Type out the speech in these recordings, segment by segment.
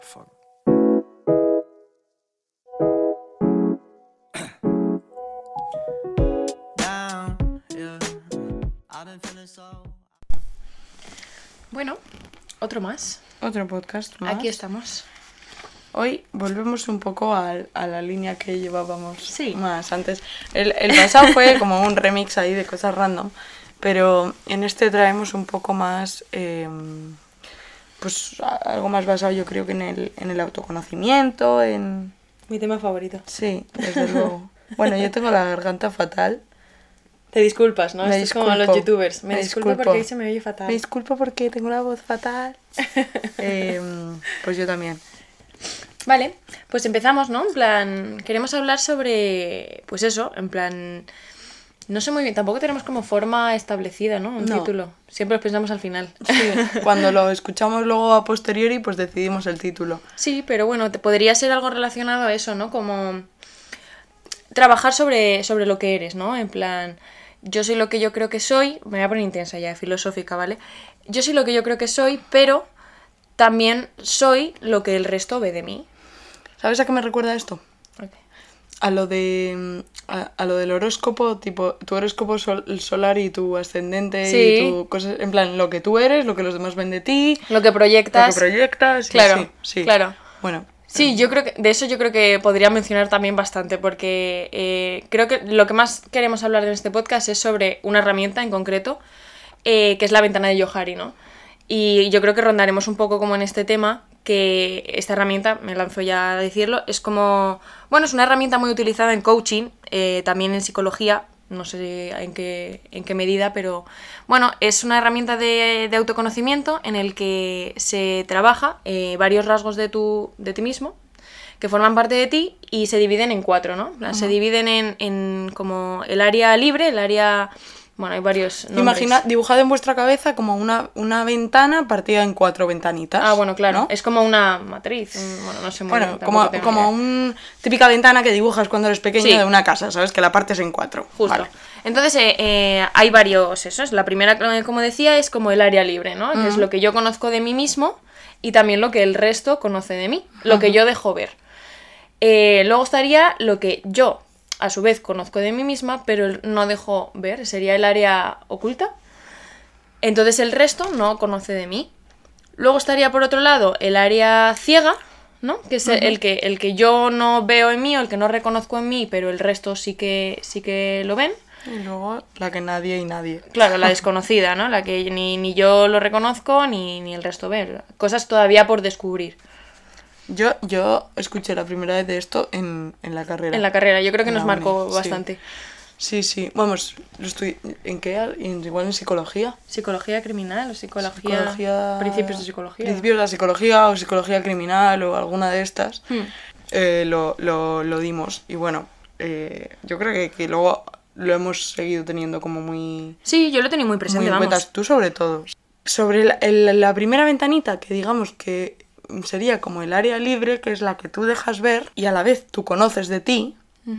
Fuck. Bueno, otro más. Otro podcast más. Aquí estamos. Hoy volvemos un poco a, la línea que llevábamos Sí. más antes. El, el pasado fue como un remix ahí de cosas random, pero en este traemos un poco más, eh, pues a- algo más basado yo creo que en el, en el autoconocimiento, en... Mi tema favorito. Sí, desde luego. Bueno, yo tengo la garganta fatal. Te disculpas, ¿no? Me Esto es como los disculpo, youtubers. Me, me disculpo, disculpo. porque se me oye fatal. Me disculpo porque tengo la voz fatal. Eh, pues yo también. Vale, pues empezamos, ¿no? En plan, queremos hablar sobre, pues eso, en plan, no sé muy bien, tampoco tenemos como forma establecida, ¿no? Un No. título. Siempre lo pensamos al final. Sí, cuando lo escuchamos luego a posteriori, pues decidimos el título. Sí, pero bueno, te podría ser algo relacionado a eso, ¿no? Como trabajar sobre, sobre lo que eres, ¿no? En plan, yo soy lo que yo creo que soy, me voy a poner intensa ya, filosófica, ¿vale? Yo soy lo que yo creo que soy, pero también soy lo que el resto ve de mí. ¿Sabes a qué me recuerda esto? A lo de a, a lo del horóscopo, tipo tu horóscopo sol- solar y tu ascendente Sí. y tu cosas, en plan lo que tú eres, lo que los demás ven de ti, Lo que lo proyectas. que proyectas, Claro, así, sí. claro. Bueno, Sí, yo creo que de eso yo creo que podría mencionar también bastante, porque eh, creo que lo que más queremos hablar en este podcast es sobre una herramienta en concreto, eh, que es la ventana de Johari, ¿no? Y yo creo que rondaremos un poco como en este tema, que esta herramienta, me lanzo ya a decirlo, es como, bueno, es una herramienta muy utilizada en coaching, eh, también en psicología, no sé en qué, en qué medida, pero bueno, es una herramienta de, de autoconocimiento en el que se trabaja eh, varios rasgos de, tu, de ti mismo que forman parte de ti y se dividen en cuatro, ¿no? Se dividen en, en como el área libre, el área... Bueno, hay varios nombres. imagina, dibujad en vuestra cabeza como una, una ventana partida en cuatro ventanitas. Ah, bueno, claro. ¿no? Es como una matriz. Bueno, no sé muy Bueno, bien, como, como idea. un típica ventana que dibujas cuando eres pequeño Sí. de una casa, ¿sabes? Que la partes en cuatro. Justo. Vale. Entonces, eh, eh, hay varios esos. La primera, como decía, es como el área libre, ¿no? Que es lo que yo conozco de mí mismo y también lo que el resto conoce de mí, lo que yo dejo ver. Eh, luego estaría lo que yo, a su vez, conozco de mí misma, pero no dejo ver, sería el área oculta. Entonces el resto no conoce de mí. Luego estaría por otro lado el área ciega, ¿no? Que es el, que, el que yo no veo en mí o el que no reconozco en mí, pero el resto sí que, sí que lo ven. Y luego la que nadie y nadie. Claro, la desconocida, ¿no? La que ni, ni yo lo reconozco ni, ni el resto ve. Cosas todavía por descubrir Yo, yo escuché la primera vez de esto en, en la carrera. en la carrera. Yo creo que En nos marcó uni, bastante. Sí, sí. Vamos, lo estoy... ¿en qué? En- igual en psicología. ¿Psicología criminal o psicología... Psicología... Principios de psicología. Principios de la psicología o psicología criminal o alguna de estas. Hmm. eh, lo, lo, lo dimos. Y bueno, eh, yo creo que, que luego lo hemos seguido teniendo como muy... Sí, yo lo tenía muy muy presente, vamos. cuenta, tú sobre todo. Sobre la, el- la primera ventanita, que digamos que sería como el área libre, que es la que tú dejas ver y a la vez tú conoces de ti,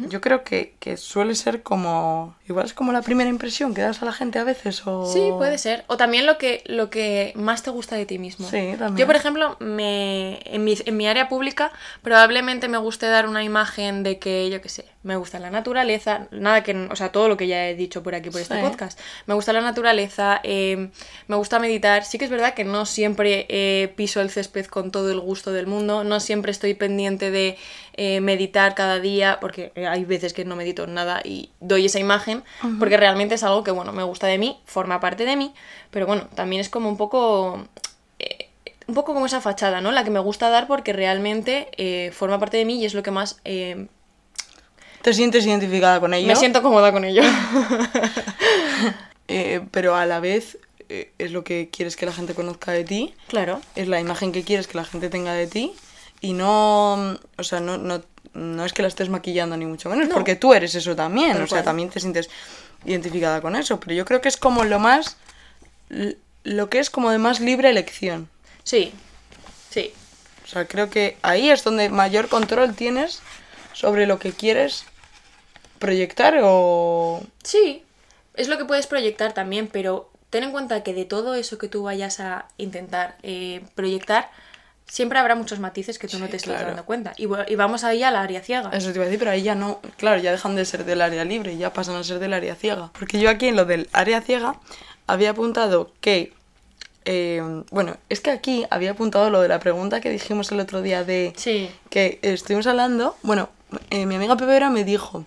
yo creo que, que suele ser como... Igual es como la primera impresión que das a la gente a veces o... Sí, puede ser. O también lo que, lo que más te gusta de ti mismo. Sí, también. Yo, por ejemplo, me, en, mi, en mi área pública probablemente me guste dar una imagen de que, yo qué sé, me gusta la naturaleza, nada que, o sea, todo lo que ya he dicho por aquí, por este podcast. Me gusta la naturaleza, eh, me gusta meditar. Sí que es verdad que no siempre eh, piso el césped con todo el gusto del mundo, no siempre estoy pendiente de eh, meditar cada día, porque hay veces que no medito nada y doy esa imagen, porque realmente es algo que, bueno, me gusta de mí, forma parte de mí, pero bueno, también es como un poco... eh, un poco como esa fachada, ¿no? La que me gusta dar porque realmente eh, forma parte de mí y es lo que más eh, ¿Te sientes identificada con ello? me siento cómoda con ello. Pero a la vez es lo que quieres que la gente conozca de ti. claro. es la imagen que quieres que la gente tenga de ti y no, o sea, no, no, no es que la estés maquillando ni mucho menos, No. porque tú eres eso también, Tal o sea, cual. también te sientes identificada con eso, pero yo creo que es como lo más, lo que es como de más libre elección. Sí. Sí. O sea, creo que ahí es donde mayor control tienes sobre lo que quieres proyectar o... Sí. Es lo que puedes proyectar también, pero ten en cuenta que de todo eso que tú vayas a intentar eh, proyectar, siempre habrá muchos matices que tú no te estás claro. dando cuenta. Y, y vamos ahí al área ciega. Eso te iba a decir, pero ahí ya no, claro, ya dejan de ser del área libre y ya pasan a ser del área ciega. Porque yo aquí en lo del área ciega había apuntado que, eh, bueno, es que aquí había apuntado lo de la pregunta que dijimos el otro día de Sí. que estuvimos hablando, bueno, eh, mi amiga Pepera me dijo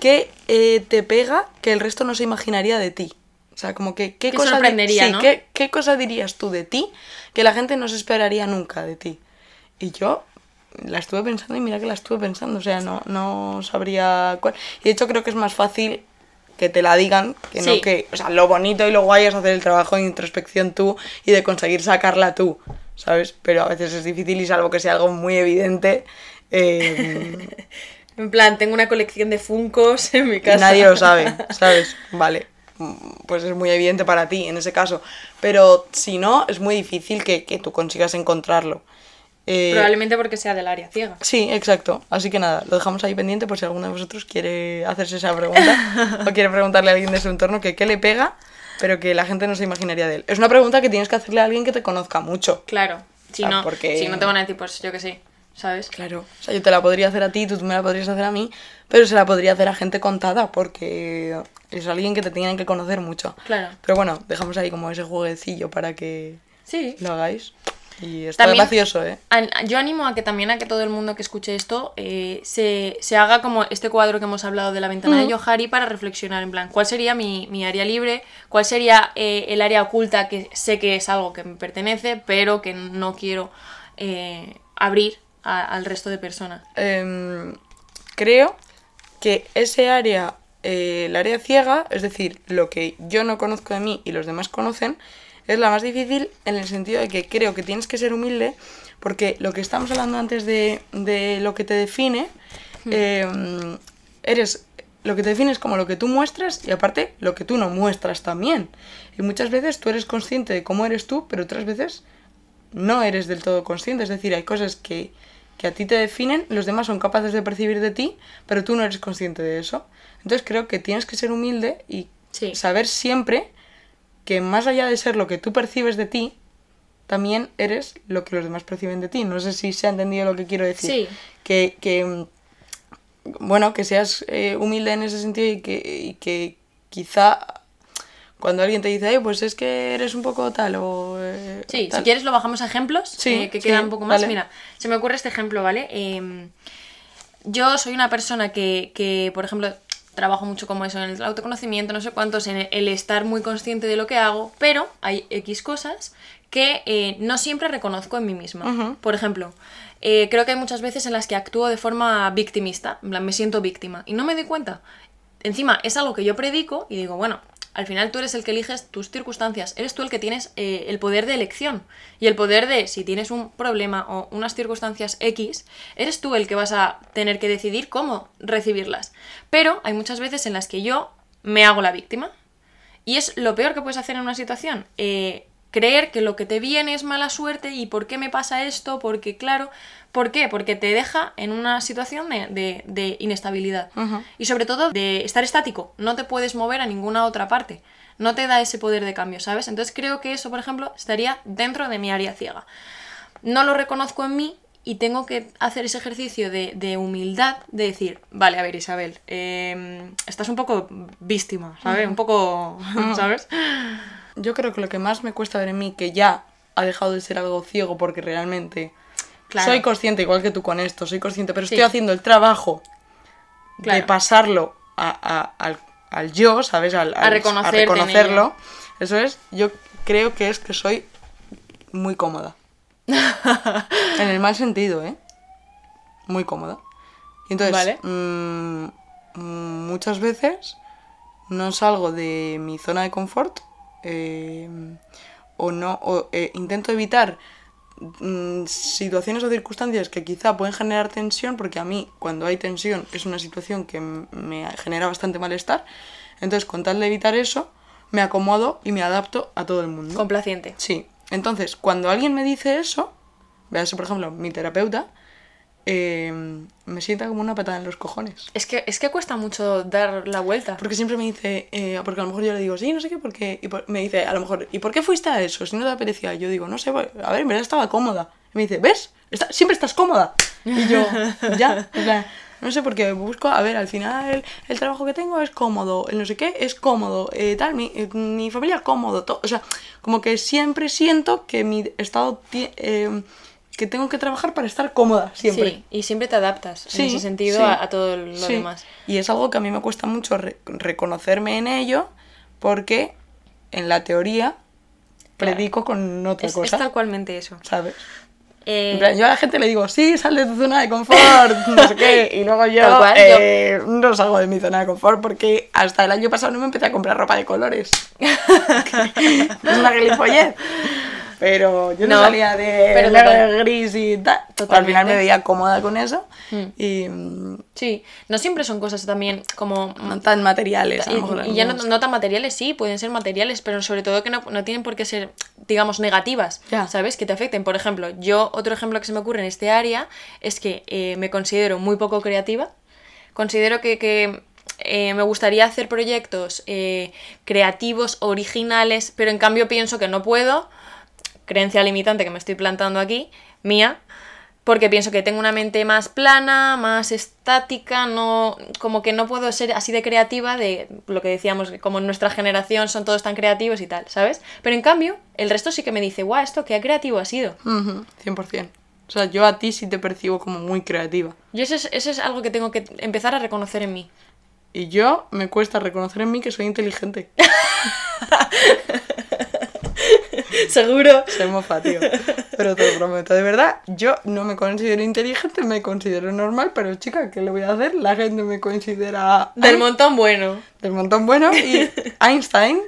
que eh, te pega que el resto no se imaginaría de ti. O sea, como que qué Que cosa, sorprendería, sí, ¿no? ¿qué, qué cosa dirías tú de ti que la gente no se esperaría nunca de ti. Y yo la estuve pensando y mira que la estuve pensando, o sea, no, no sabría cuál. Y de hecho creo que es más fácil que te la digan que Sí. no que, o sea, lo bonito y lo guay es hacer el trabajo de introspección tú y de conseguir sacarla tú, ¿sabes? Pero a veces es difícil y salvo que sea algo muy evidente, eh, En plan, tengo una colección de Funcos en mi casa. nadie lo sabe, ¿sabes? Vale, pues es muy evidente para ti en ese caso, pero si no, es muy difícil que, que tú consigas encontrarlo. Eh, Probablemente porque sea del área ciega. Sí, exacto. Así que nada, lo dejamos ahí pendiente por si alguno de vosotros quiere hacerse esa pregunta o quiere preguntarle a alguien de su entorno que qué le pega, pero que la gente no se imaginaría de él. Es una pregunta que tienes que hacerle a alguien que te conozca mucho. Claro. Si Ah, no, porque- si no te van a decir, pues yo que sé, ¿sabes? Claro. O sea, yo te la podría hacer a ti, tú me la podrías hacer a mí, pero se la podría hacer a gente contada porque es alguien que te tienen que conocer mucho. Claro. Pero bueno, dejamos ahí como ese jueguecillo para que Sí. lo hagáis. Y está También- gracioso, ¿eh? Yo animo a que también a que todo el mundo que escuche esto eh, se, se haga como este cuadro que hemos hablado de la ventana de Johari para reflexionar en plan, ¿cuál sería mi, mi área libre? ¿Cuál sería eh, el área oculta que sé que es algo que me pertenece, pero que no quiero eh, abrir a- al resto de personas? Em, creo que ese área, eh, el área ciega, es decir, lo que yo no conozco de mí y los demás conocen, es la más difícil en el sentido de que creo que tienes que ser humilde porque lo que estamos hablando antes de, de lo que te define, em, eres lo que te define es como lo que tú muestras y aparte lo que tú no muestras también. Y muchas veces tú eres consciente de cómo eres tú, pero otras veces no eres del todo consciente. Es decir, hay cosas que, que a ti te definen, los demás son capaces de percibir de ti, pero tú no eres consciente de eso. Entonces creo que tienes que ser humilde y Sí. saber siempre que más allá de ser lo que tú percibes de ti, también eres lo que los demás perciben de ti. No sé si se ha entendido lo que quiero decir. Sí. Que, que, bueno, que seas eh, humilde en ese sentido y que, y que quizá cuando alguien te dice, "Ay, pues es que eres un poco tal o... eh, Sí, tal". si quieres lo bajamos a ejemplos, Sí, eh, que sí, quedan un poco más. vale. Mira, se me ocurre este ejemplo, ¿vale? Em, yo soy una persona que, que, por ejemplo, trabajo mucho como eso, en el autoconocimiento, no sé cuántos, en el estar muy consciente de lo que hago, pero hay X cosas que eh, no siempre reconozco en mí misma. Por ejemplo, creo que hay muchas veces en las que actúo de forma victimista, en plan, me siento víctima, y no me doy cuenta. Encima, es algo que yo predico y digo, bueno, al final tú eres el que eliges tus circunstancias, eres tú el que tienes eh, el poder de elección y el poder de, si tienes un problema o unas circunstancias X, eres tú el que vas a tener que decidir cómo recibirlas. Pero hay muchas veces en las que yo me hago la víctima y es lo peor que puedes hacer en una situación. eh, creer que lo que te viene es mala suerte y por qué me pasa esto, porque claro, ¿por qué? Porque te deja en una situación de, de- de inestabilidad. Y sobre todo de estar estático, no te puedes mover a ninguna otra parte. No te da ese poder de cambio, ¿sabes? Entonces creo que eso, por ejemplo, estaría dentro de mi área ciega. No lo reconozco en mí y tengo que hacer ese ejercicio de, de humildad de decir, vale, a ver Isabel, eh, estás un poco víctima, ¿sabes? Un poco, ¿sabes? Yo creo que lo que más me cuesta ver en mí, que ya ha dejado de ser algo ciego porque realmente Claro. soy consciente, igual que tú con esto, soy consciente, pero Sí. estoy haciendo el trabajo de pasarlo a- a- al, al yo, ¿sabes? Al, en reconocerlo. Eso es, yo creo que es que soy muy cómoda. en el mal sentido, ¿eh? Muy cómoda. Y entonces, Vale. mm, mm, muchas veces no salgo de mi zona de confort eh, o no o, eh, intento evitar mm, situaciones o circunstancias que quizá pueden generar tensión porque a mí cuando hay tensión es una situación que me genera bastante malestar entonces con tal de evitar eso me acomodo y me adapto a todo el mundo Complaciente. Sí. Entonces, cuando alguien me dice eso, véase por ejemplo mi terapeuta, eh, me sienta como una patada en los cojones. Es que, es que cuesta mucho dar la vuelta. Porque siempre me dice, eh, porque a lo mejor yo le digo, sí, no sé qué, porque y por- me dice, a lo mejor, ¿y por qué fuiste a eso? Si no te apetecía. Yo digo, no sé, pues, a ver, en verdad estaba cómoda. Y me dice, ¿ves? Está- siempre estás cómoda. Y yo, ya, o sea, no sé por qué busco, a ver, al final el, el trabajo que tengo es cómodo, el no sé qué es cómodo, eh, tal, mi, eh, mi familia cómodo, todo, o sea, como que siempre siento que mi estado, eh, que tengo que trabajar para estar cómoda, siempre. Sí, y siempre te adaptas en Sí, ese sentido sí. a, a todo lo demás. Y es algo que a mí me cuesta mucho re- reconocerme en ello, porque en la teoría Claro. predico con otra Es, es cosa, tal cualmente eso. ¿sabes? Eh, En plan, yo a la gente le digo, sí, sal de tu zona de confort, no sé qué, y luego yo, cual, yo- eh, no salgo de mi zona de confort porque hasta el año pasado no me empecé a comprar ropa de colores. es una gilipollez. Pero yo no, No, salía de pero total- gris y tal. Al final me veía cómoda con eso. Mm. Y sí, no siempre son cosas también como... no tan materiales. a lo mejor Y, y ya no, tan materiales, sí, pueden ser materiales, pero sobre todo que no, no tienen por qué ser, digamos, negativas, Ya. ¿sabes? Que te afecten. Por ejemplo, yo, otro ejemplo que se me ocurre en este área es que eh, me considero muy poco creativa. Considero que, que, eh, me gustaría hacer proyectos eh, creativos, originales, pero en cambio pienso que no puedo. Creencia limitante que me estoy plantando aquí, mía, porque pienso que tengo una mente más plana, más estática, no, como que no puedo ser así de creativa de lo que decíamos, como en nuestra generación son todos tan creativos y tal, ¿sabes? Pero en cambio, el resto sí que me dice, guau, esto qué creativo ha sido. Ujú, 100%. O sea, yo a ti sí te percibo como muy creativa. Yo eso es, eso es algo que tengo que empezar a reconocer en mí. Y yo me cuesta reconocer en mí que soy inteligente. Seguro. Se mofa, tío. Pero te lo prometo, de verdad, yo no me considero inteligente, me considero normal, pero chica, ¿qué le voy a hacer? La gente me considera Del montón bueno. del montón bueno y Einstein,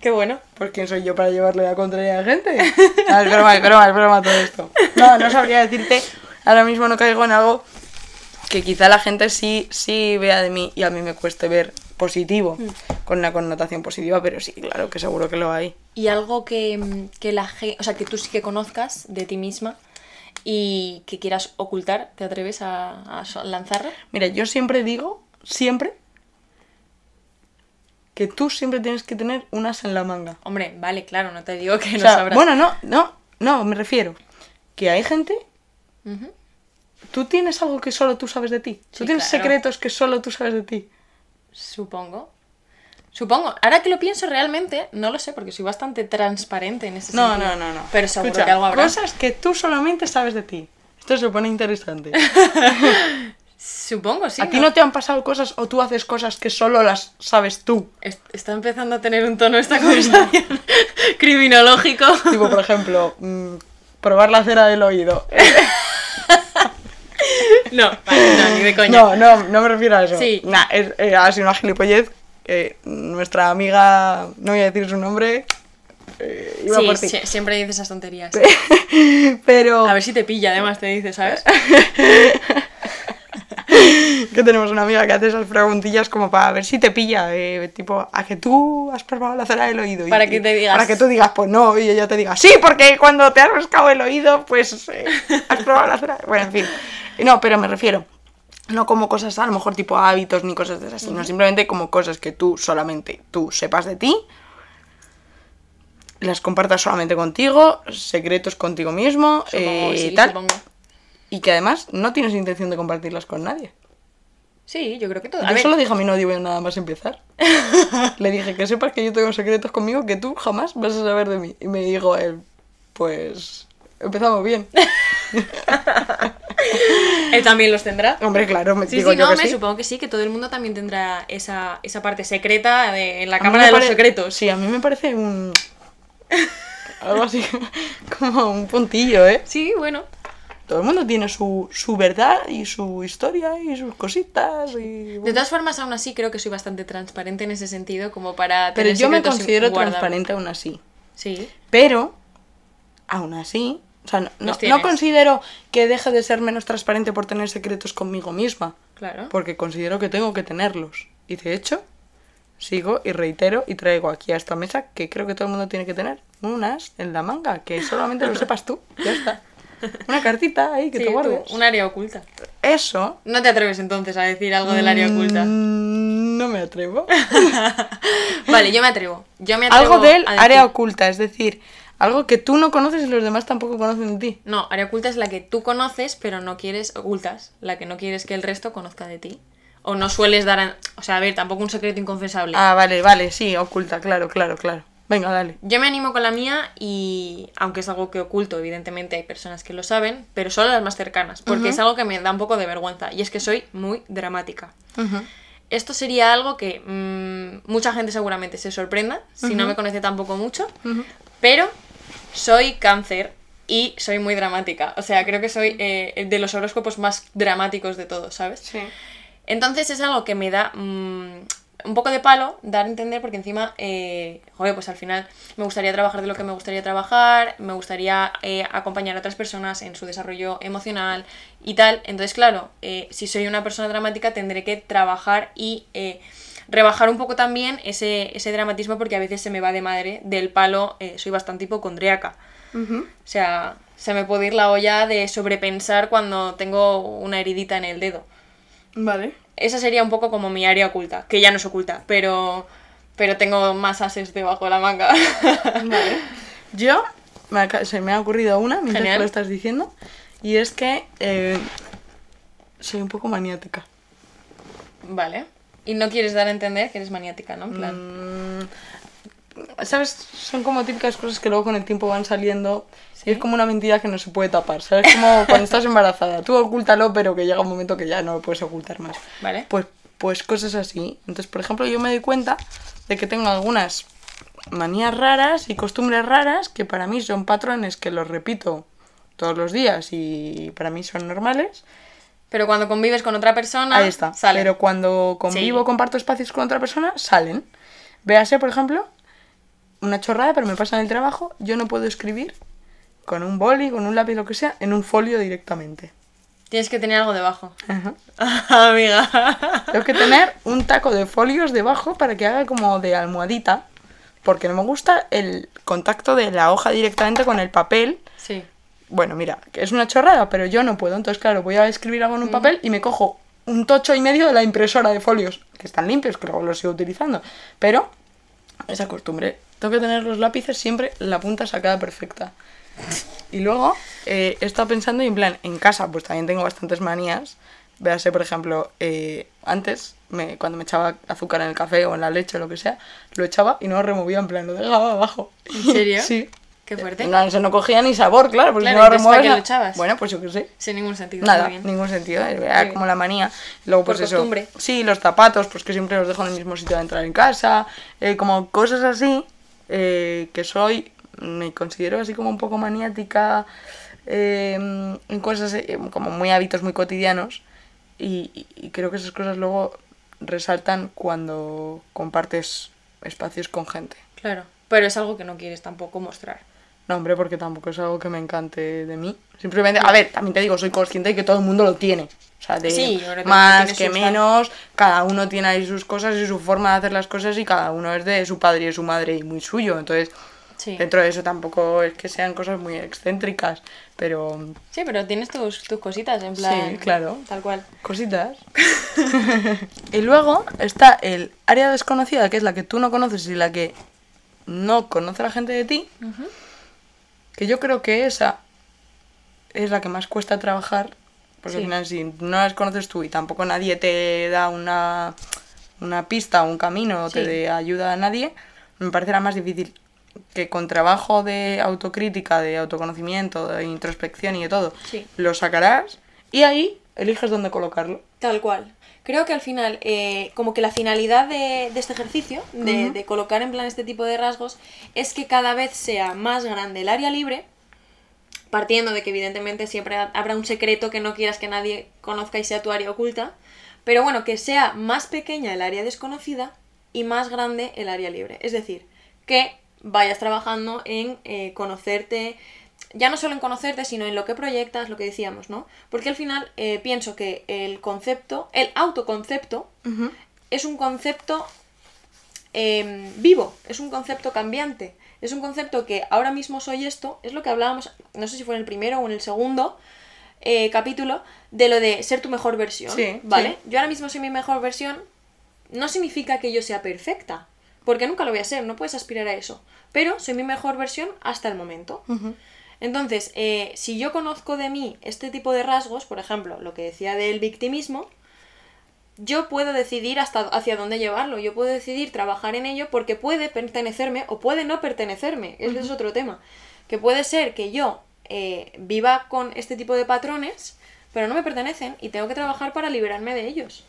Qué bueno. pues quién soy yo para llevarle la contraria a la gente. Ah, es broma, es broma, es broma todo esto. No, no sabría decirte, ahora mismo no caigo en algo que quizá la gente sí, sí vea de mí y a mí me cueste ver positivo, con una connotación positiva, pero sí, claro que seguro que lo hay. Y algo que, mm, que la gente, o sea, que tú sí que conozcas de ti misma y que quieras ocultar, ¿te atreves a, a lanzarlo? Mira, yo siempre digo, siempre, que tú siempre tienes que tener un as en la manga. Hombre, vale, claro, no te digo que O no sea, sabrás. bueno, no, no, no, me refiero que hay gente, tú tienes algo que solo tú sabes de ti. Sí, tú tienes claro. secretos que solo tú sabes de ti. Supongo. Supongo. Ahora que lo pienso realmente, no lo sé, porque soy bastante transparente en ese No, sentido. no, no, no. Pero seguro Escucha, que algo habrá. Cosas que tú solamente sabes de ti. Esto se pone interesante. Supongo, sí. ¿A ti no te han pasado cosas o tú haces cosas que solo las sabes tú? Es- Está empezando a tener un tono esta conversación criminológico. Tipo, por ejemplo, mm, probar la cera del oído. No, vale, no, ni de coña. No, no, no me refiero a eso. Sí. Nah, es, eh, ha sido una gilipollez. que nuestra amiga, no voy a decir su nombre, eh, iba Sí, por ti. sie- siempre dices esas tonterías. Pero A ver si te pilla, además te dice, ¿sabes? que tenemos una amiga que hace esas preguntillas como para ver si te pilla, eh, tipo, a que tú has probado la cera del oído. y- Para que te digas- Para que tú digas, pues no, y ella te diga, sí, porque cuando te has rascado el oído, pues eh, has probado la cera. Bueno, en fin. No, pero me refiero. No como cosas a lo mejor tipo hábitos ni cosas de esas, sino simplemente como cosas que tú solamente tú sepas de ti, las compartas solamente contigo, secretos contigo mismo, Supongo, eh, sí, tal, supongo. y que además no tienes intención de compartirlas con nadie. Sí, yo creo que todo. A Yo ver, solo dije a mi novio nada más empezar. Le dije que sepas que yo tengo secretos conmigo que tú jamás vas a saber de mí. Y me dijo él, pues empezamos bien. él también los tendrá. Hombre, claro, me Sí, digo sí, yo no, que me sí. supongo que sí, que todo el mundo también tendrá esa, esa parte secreta de, en la A cámara de los secretos. Sí, a mí me parece un... Algo así como un puntillo, ¿eh? Sí, bueno. Todo el mundo tiene su, su verdad y su historia y sus cositas y... De todas formas, aún así, creo que soy bastante transparente en ese sentido, como para. Pero tener yo me considero transparente aún así. Sí. Pero, aún así, o sea, no, no considero que deje de ser menos transparente por tener secretos conmigo misma, Claro. porque considero que tengo que tenerlos. Y de hecho, sigo y reitero y traigo aquí a esta mesa que creo que todo el mundo tiene que tener unas en la manga, que solamente lo sepas tú, ya está. Una cartita ahí que Sí, te tú, guardes. un área oculta. Eso... No te atreves entonces a decir algo del área oculta. mm, No me atrevo. Vale, yo me atrevo. Yo me atrevo Algo del área oculta, es decir, Algo que tú no conoces y los demás tampoco conocen de ti. No, área oculta es la que tú conoces, pero no quieres, ocultas, la que no quieres que el resto conozca de ti. O no sueles dar, a- o sea, a ver, tampoco un secreto inconfesable. Ah, vale, vale, sí, oculta, claro, claro, claro. Venga, dale. Yo me animo con la mía y, aunque es algo que oculto, evidentemente hay personas que lo saben, pero solo las más cercanas, porque es algo que me da un poco de vergüenza, y es que soy muy dramática. Esto sería algo que mm, mucha gente seguramente se sorprenda, si no me conoce tampoco mucho, pero soy cáncer y soy muy dramática. O sea, creo que soy eh, de los horóscopos más dramáticos de todos, ¿sabes? Sí. Entonces es algo que me da mm, un poco de palo dar a entender porque encima, eh, joder, pues al final me gustaría trabajar de lo que me gustaría trabajar, me gustaría eh, acompañar a otras personas en su desarrollo emocional y tal. Entonces, claro, eh, si soy una persona dramática tendré que trabajar y eh, rebajar un poco también ese, ese dramatismo porque a veces se me va de madre del palo, soy bastante hipocondriaca. O sea, se me puede ir la olla de sobrepensar cuando tengo una heridita en el dedo. Vale. Esa sería un poco como mi área oculta, que ya no es oculta, pero, pero tengo más ases debajo de la manga. Vale. Yo, me aca- se me ha ocurrido una mientras Genial. lo estás diciendo, y es que eh, soy un poco maniática. vale. Y no quieres dar a entender que eres maniática, ¿no? En plan, Mm, ¿Sabes? Son como típicas cosas que luego con el tiempo van saliendo. Y es como una mentira que no se puede tapar. ¿Sabes? Como cuando estás embarazada. Tú ocúltalo, pero que llega un momento que ya no lo puedes ocultar más. Vale. Pues, pues cosas así. Entonces, por ejemplo, yo me doy cuenta de que tengo algunas manías raras y costumbres raras que para mí son patrones que los repito todos los días y para mí son normales. Pero cuando convives con otra persona, Ahí está. sale. Pero cuando convivo, Sí. comparto espacios con otra persona, salen. Véase, por ejemplo, una chorrada, pero me pasa en el trabajo, yo no puedo escribir con un boli, con un lápiz, lo que sea, en un folio directamente. Tienes que tener algo debajo. Ajá. Amiga. Tengo que tener un taco de folios debajo para que haga como de almohadita, porque no me gusta el contacto de la hoja directamente con el papel. Sí. Bueno, mira, es una chorrada, pero yo no puedo. Entonces, claro, voy a escribir algo en un papel y me cojo un tocho y medio de la impresora de folios, que están limpios, que luego los sigo utilizando. Pero, esa costumbre. Tengo que tener los lápices siempre la punta sacada perfecta. Y luego, eh, he estado pensando, y en plan, en casa, pues también tengo bastantes manías. Véase, por ejemplo, eh, antes, me, cuando me echaba azúcar en el café o en la leche o lo que sea, lo echaba y no lo removía, en plan, lo dejaba abajo. ¿En serio? sí. Qué fuerte. No, eso no cogía ni sabor, claro, porque Claro, si no lo entonces, ¿para remueves... lo echabas? Bueno, pues yo qué sé. Sin ningún sentido. Nada, bien. ningún sentido, era bien. como la manía. Luego, Por pues eso. costumbre. Sí, los zapatos, pues que siempre los dejo en el mismo sitio de entrar en casa. eh, como cosas así, eh, que soy, me considero así como un poco maniática eh, en cosas eh, como muy hábitos muy cotidianos. Y, creo que esas cosas luego resaltan cuando compartes espacios con gente. Claro. Pero es algo que no quieres tampoco mostrar. No, hombre, porque tampoco es algo que me encante de mí. Simplemente, a ver, también te digo, soy consciente de que todo el mundo lo tiene. O sea, de Sí, más que menos, cada uno tiene ahí sus cosas y su forma de hacer las cosas y cada uno es de su padre y de su madre y muy suyo. Entonces, Sí. dentro de eso tampoco es que sean cosas muy excéntricas, pero Sí, pero tienes tus, tus cositas, en plan. Sí, claro. Tal cual. cositas. y luego está el área desconocida, que es la que tú no conoces y la que no conoce la gente de ti. Que yo creo que esa es la que más cuesta trabajar. Porque Sí. al final, si no las conoces tú y tampoco nadie te da una, una pista o un camino o te Sí. de ayuda a nadie, me parecerá más difícil que con trabajo de autocrítica, de autoconocimiento, de introspección y de todo, Sí. lo sacarás y ahí eliges dónde colocarlo. Tal cual. Creo que al final, eh, como que la finalidad de, de este ejercicio, de, de colocar en plan este tipo de rasgos, es que cada vez sea más grande el área libre, partiendo de que evidentemente siempre ha- habrá un secreto que no quieras que nadie conozca y sea tu área oculta, pero bueno, que sea más pequeña el área desconocida y más grande el área libre. Es decir, que vayas trabajando en eh, conocerte, ya no solo en conocerte, sino en lo que proyectas, lo que decíamos, ¿no? Porque al final eh, pienso que el concepto, el autoconcepto, es un concepto eh, vivo, es un concepto cambiante, es un concepto que ahora mismo soy esto, es lo que hablábamos, no sé si fue en el primero o en el segundo eh, capítulo, de lo de ser tu mejor versión, Sí, ¿vale? sí. Yo ahora mismo soy mi mejor versión, no significa que yo sea perfecta, porque nunca lo voy a ser, no puedes aspirar a eso. Pero soy mi mejor versión hasta el momento. Entonces, eh, si yo conozco de mí este tipo de rasgos, por ejemplo, lo que decía del victimismo, yo puedo decidir hasta hacia dónde llevarlo, yo puedo decidir trabajar en ello porque puede pertenecerme o puede no pertenecerme, ese es otro tema, que puede ser que yo eh, viva con este tipo de patrones, pero no me pertenecen y tengo que trabajar para liberarme de ellos.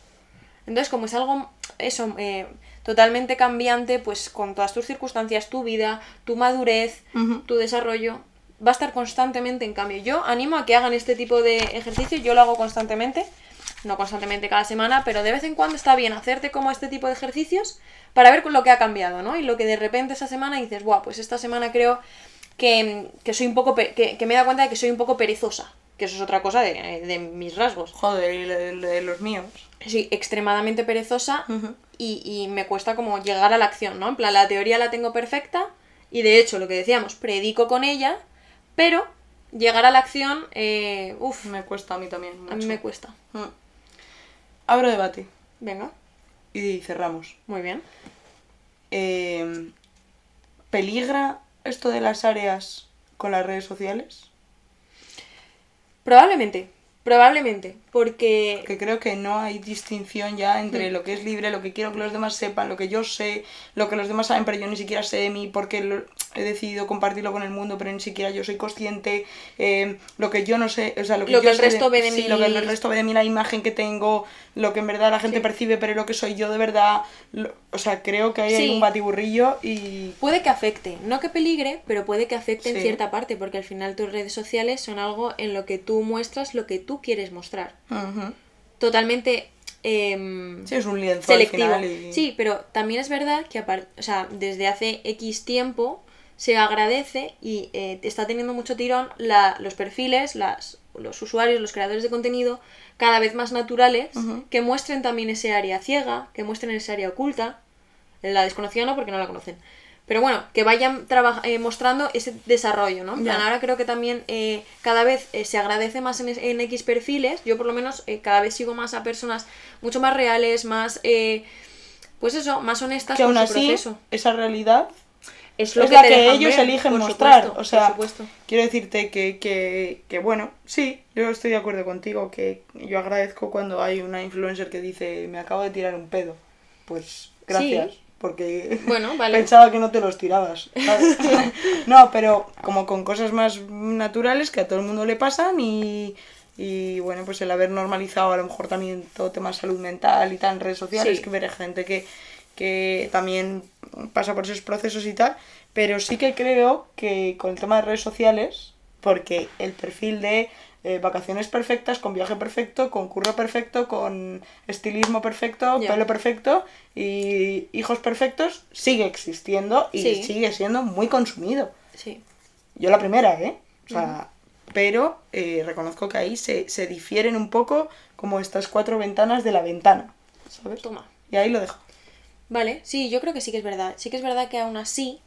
Entonces, como es algo, eso, eh, totalmente cambiante, pues con todas tus circunstancias, tu vida, tu madurez, tu desarrollo, va a estar constantemente en cambio. Yo animo a que hagan este tipo de ejercicio, yo lo hago constantemente, no constantemente cada semana, pero de vez en cuando está bien hacerte como este tipo de ejercicios para ver lo que ha cambiado, ¿no? Y lo que de repente esa semana dices, guau, pues esta semana creo que, que soy un poco, que, que me he dado cuenta de que soy un poco perezosa que eso es otra cosa de, de mis rasgos. Joder, y de, de los míos. Soy extremadamente perezosa y, y, me cuesta como llegar a la acción, ¿no? En plan, la teoría la tengo perfecta y de hecho, lo que decíamos, predico con ella, pero llegar a la acción, eh, uff. Me cuesta a mí también. A mí me cuesta. Mm. Abro debate. Venga. Y cerramos. Muy bien. Eh, ¿Peligra esto de las áreas con las redes sociales? Probablemente, probablemente, porque... Que creo que no hay distinción ya entre lo que es libre, lo que quiero que los demás sepan, lo que yo sé, lo que los demás saben, pero yo ni siquiera sé de mí porque lo- he decidido compartirlo con el mundo, pero ni siquiera yo soy consciente, eh, lo que yo no sé, o sea, lo que, Lo yo que el sé resto ve de sí, mí. lo que el resto ve de mí, la imagen que tengo, lo que en verdad la gente Sí. percibe, pero lo que soy yo de verdad, lo- o sea, creo que hay Sí. un batiburrillo y... Puede que afecte, no que peligre, pero puede que afecte en cierta parte, porque al final tus redes sociales son algo en lo que tú muestras lo que tú quieres mostrar. Totalmente em, Sí, es un lienzo selectivo. al final y... Sí, pero también es verdad que o sea, desde hace X tiempo se agradece y eh, está teniendo mucho tirón la- los perfiles, las, los usuarios, los creadores de contenido cada vez más naturales que muestren también ese área ciega, que muestren ese área oculta. La desconocida no porque no la conocen. Pero bueno, que vayan eh, mostrando ese desarrollo, ¿no? Plan, ahora creo que también eh, cada vez eh, se agradece más en, en X perfiles. Yo por lo menos eh, cada vez sigo más a personas mucho más reales, más... eh, pues eso, más honestas que con aún su así, proceso. esa realidad Es lo es que, la que ellos ver, eligen mostrar. supuesto, o sea, quiero decirte que, que, que, bueno, sí, yo estoy de acuerdo contigo, que yo agradezco cuando hay una influencer que dice, me acabo de tirar un pedo. Pues gracias, Sí. Porque Bueno, vale. pensaba que no te los tirabas. ¿sabes? no, pero como con cosas más naturales que a todo el mundo le pasan y... Y bueno, pues el haber normalizado a lo mejor también todo tema salud mental y tal en redes sociales, Sí. que ver gente que, que también pasa por esos procesos y tal, pero sí que creo que con el tema de redes sociales, porque el perfil de eh, vacaciones perfectas, con viaje perfecto, con curro perfecto, con estilismo perfecto, pelo perfecto y hijos perfectos, sigue existiendo y Sí. sigue siendo muy consumido. Sí. Yo la primera, ¿eh? O sea, pero eh, reconozco que ahí se, se difieren un poco como estas cuatro ventanas de la ventana, ¿sabes? Toma. Y ahí lo dejo. Vale, sí, yo creo que sí que es verdad. Sí que es verdad que aún así,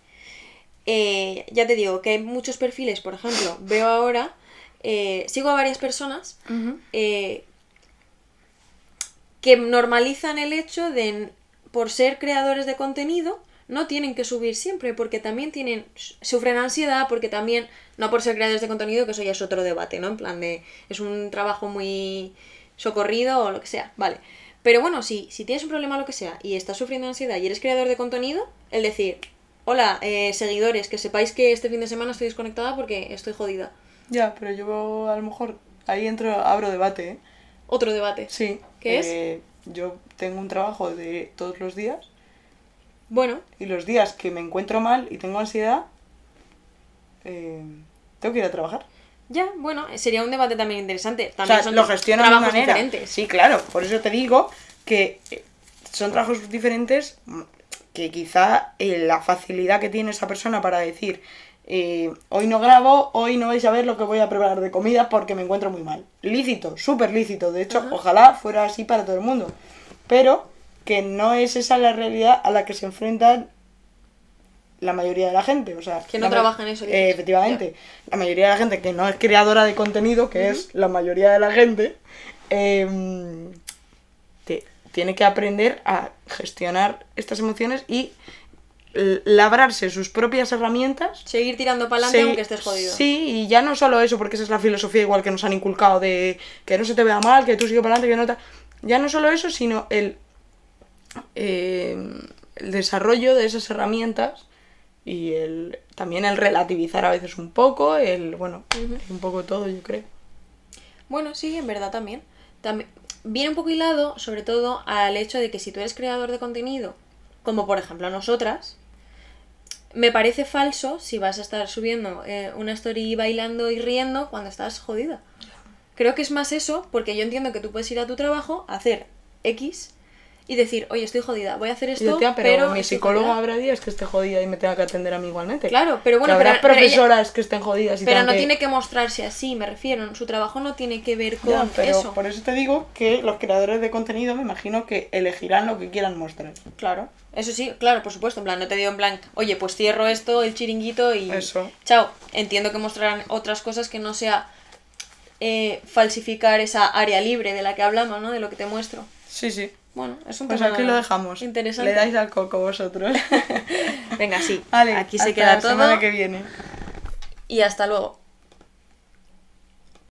eh, ya te digo que hay muchos perfiles, por ejemplo, veo ahora, eh, sigo a varias personas eh, que normalizan el hecho de, por ser creadores de contenido, no tienen que subir siempre, porque también tienen, sufren ansiedad, porque también, no por ser creadores de contenido, que eso ya es otro debate, ¿no? En plan de, es un trabajo muy socorrido o lo que sea, vale. Pero bueno, si, si tienes un problema o lo que sea y estás sufriendo ansiedad y eres creador de contenido, el decir, hola, eh, seguidores, que sepáis que este fin de semana estoy desconectada porque estoy jodida. Ya, pero yo a lo mejor ahí entro, abro debate, ¿eh? Otro debate. Sí. ¿Qué es? eh, Yo tengo un trabajo de todos los días Bueno, y los días que me encuentro mal y tengo ansiedad, eh, tengo que ir a trabajar. ya, bueno, sería un debate también interesante. O También sea, son lo gestiono de manera. diferentes. Sí, claro, por eso te digo que eh, son trabajos diferentes que quizá eh, la facilidad que tiene esa persona para decir eh, hoy no grabo, hoy no vais a ver lo que voy a preparar de comida porque me encuentro muy mal. Lícito, súper lícito. De hecho, ojalá fuera así para todo el mundo. Pero que no es esa la realidad a la que se enfrentan la mayoría de la gente. O sea, Que no trabaja en eso, eh, efectivamente. La mayoría de la gente que no es creadora de contenido, que es la mayoría de la gente, te- tiene que aprender a gestionar estas emociones y labrarse sus propias herramientas. Seguir tirando para adelante aunque estés jodido. Sí, y ya no solo eso, porque esa es la filosofía igual que nos han inculcado de que no se te vea mal, que tú sigue para adelante, que no tal. Ya no solo eso, sino el, eh, el desarrollo de esas herramientas y el también el relativizar a veces un poco, el, bueno, un poco todo, yo creo. Bueno, sí, en verdad también. también. Viene un poco hilado, sobre todo, al hecho de que si tú eres creador de contenido, como por ejemplo nosotras, me parece falso si vas a estar subiendo eh, una story bailando y riendo cuando estás jodida. Creo que es más eso, porque yo entiendo que tú puedes ir a tu trabajo, hacer X y decir, oye, estoy jodida, voy a hacer esto, yo, tía, pero, mi jodida". habrá días que esté jodida y me tenga que atender a mí igualmente. Claro, pero bueno, Que habrá pero- profesoras que estén jodidas y Pero no que- tiene que mostrarse así, me refiero. Su trabajo no tiene que ver con Ya, pero eso. por eso te digo que los creadores de contenido me imagino que elegirán lo que quieran mostrar. Claro, eso sí, claro, por supuesto. En plan, no te digo en plan, oye, pues cierro esto, el chiringuito y. Eso. Chao. Entiendo que mostrarán otras cosas que no sea eh, falsificar esa área libre de la que hablamos, ¿no? De lo que te muestro. Sí, sí. Bueno, es un Pues tema aquí lo dejamos. Interesante. Le dais al coco vosotros. Venga, sí. vale, Aquí se hasta queda la todo. semana que viene. Y hasta luego.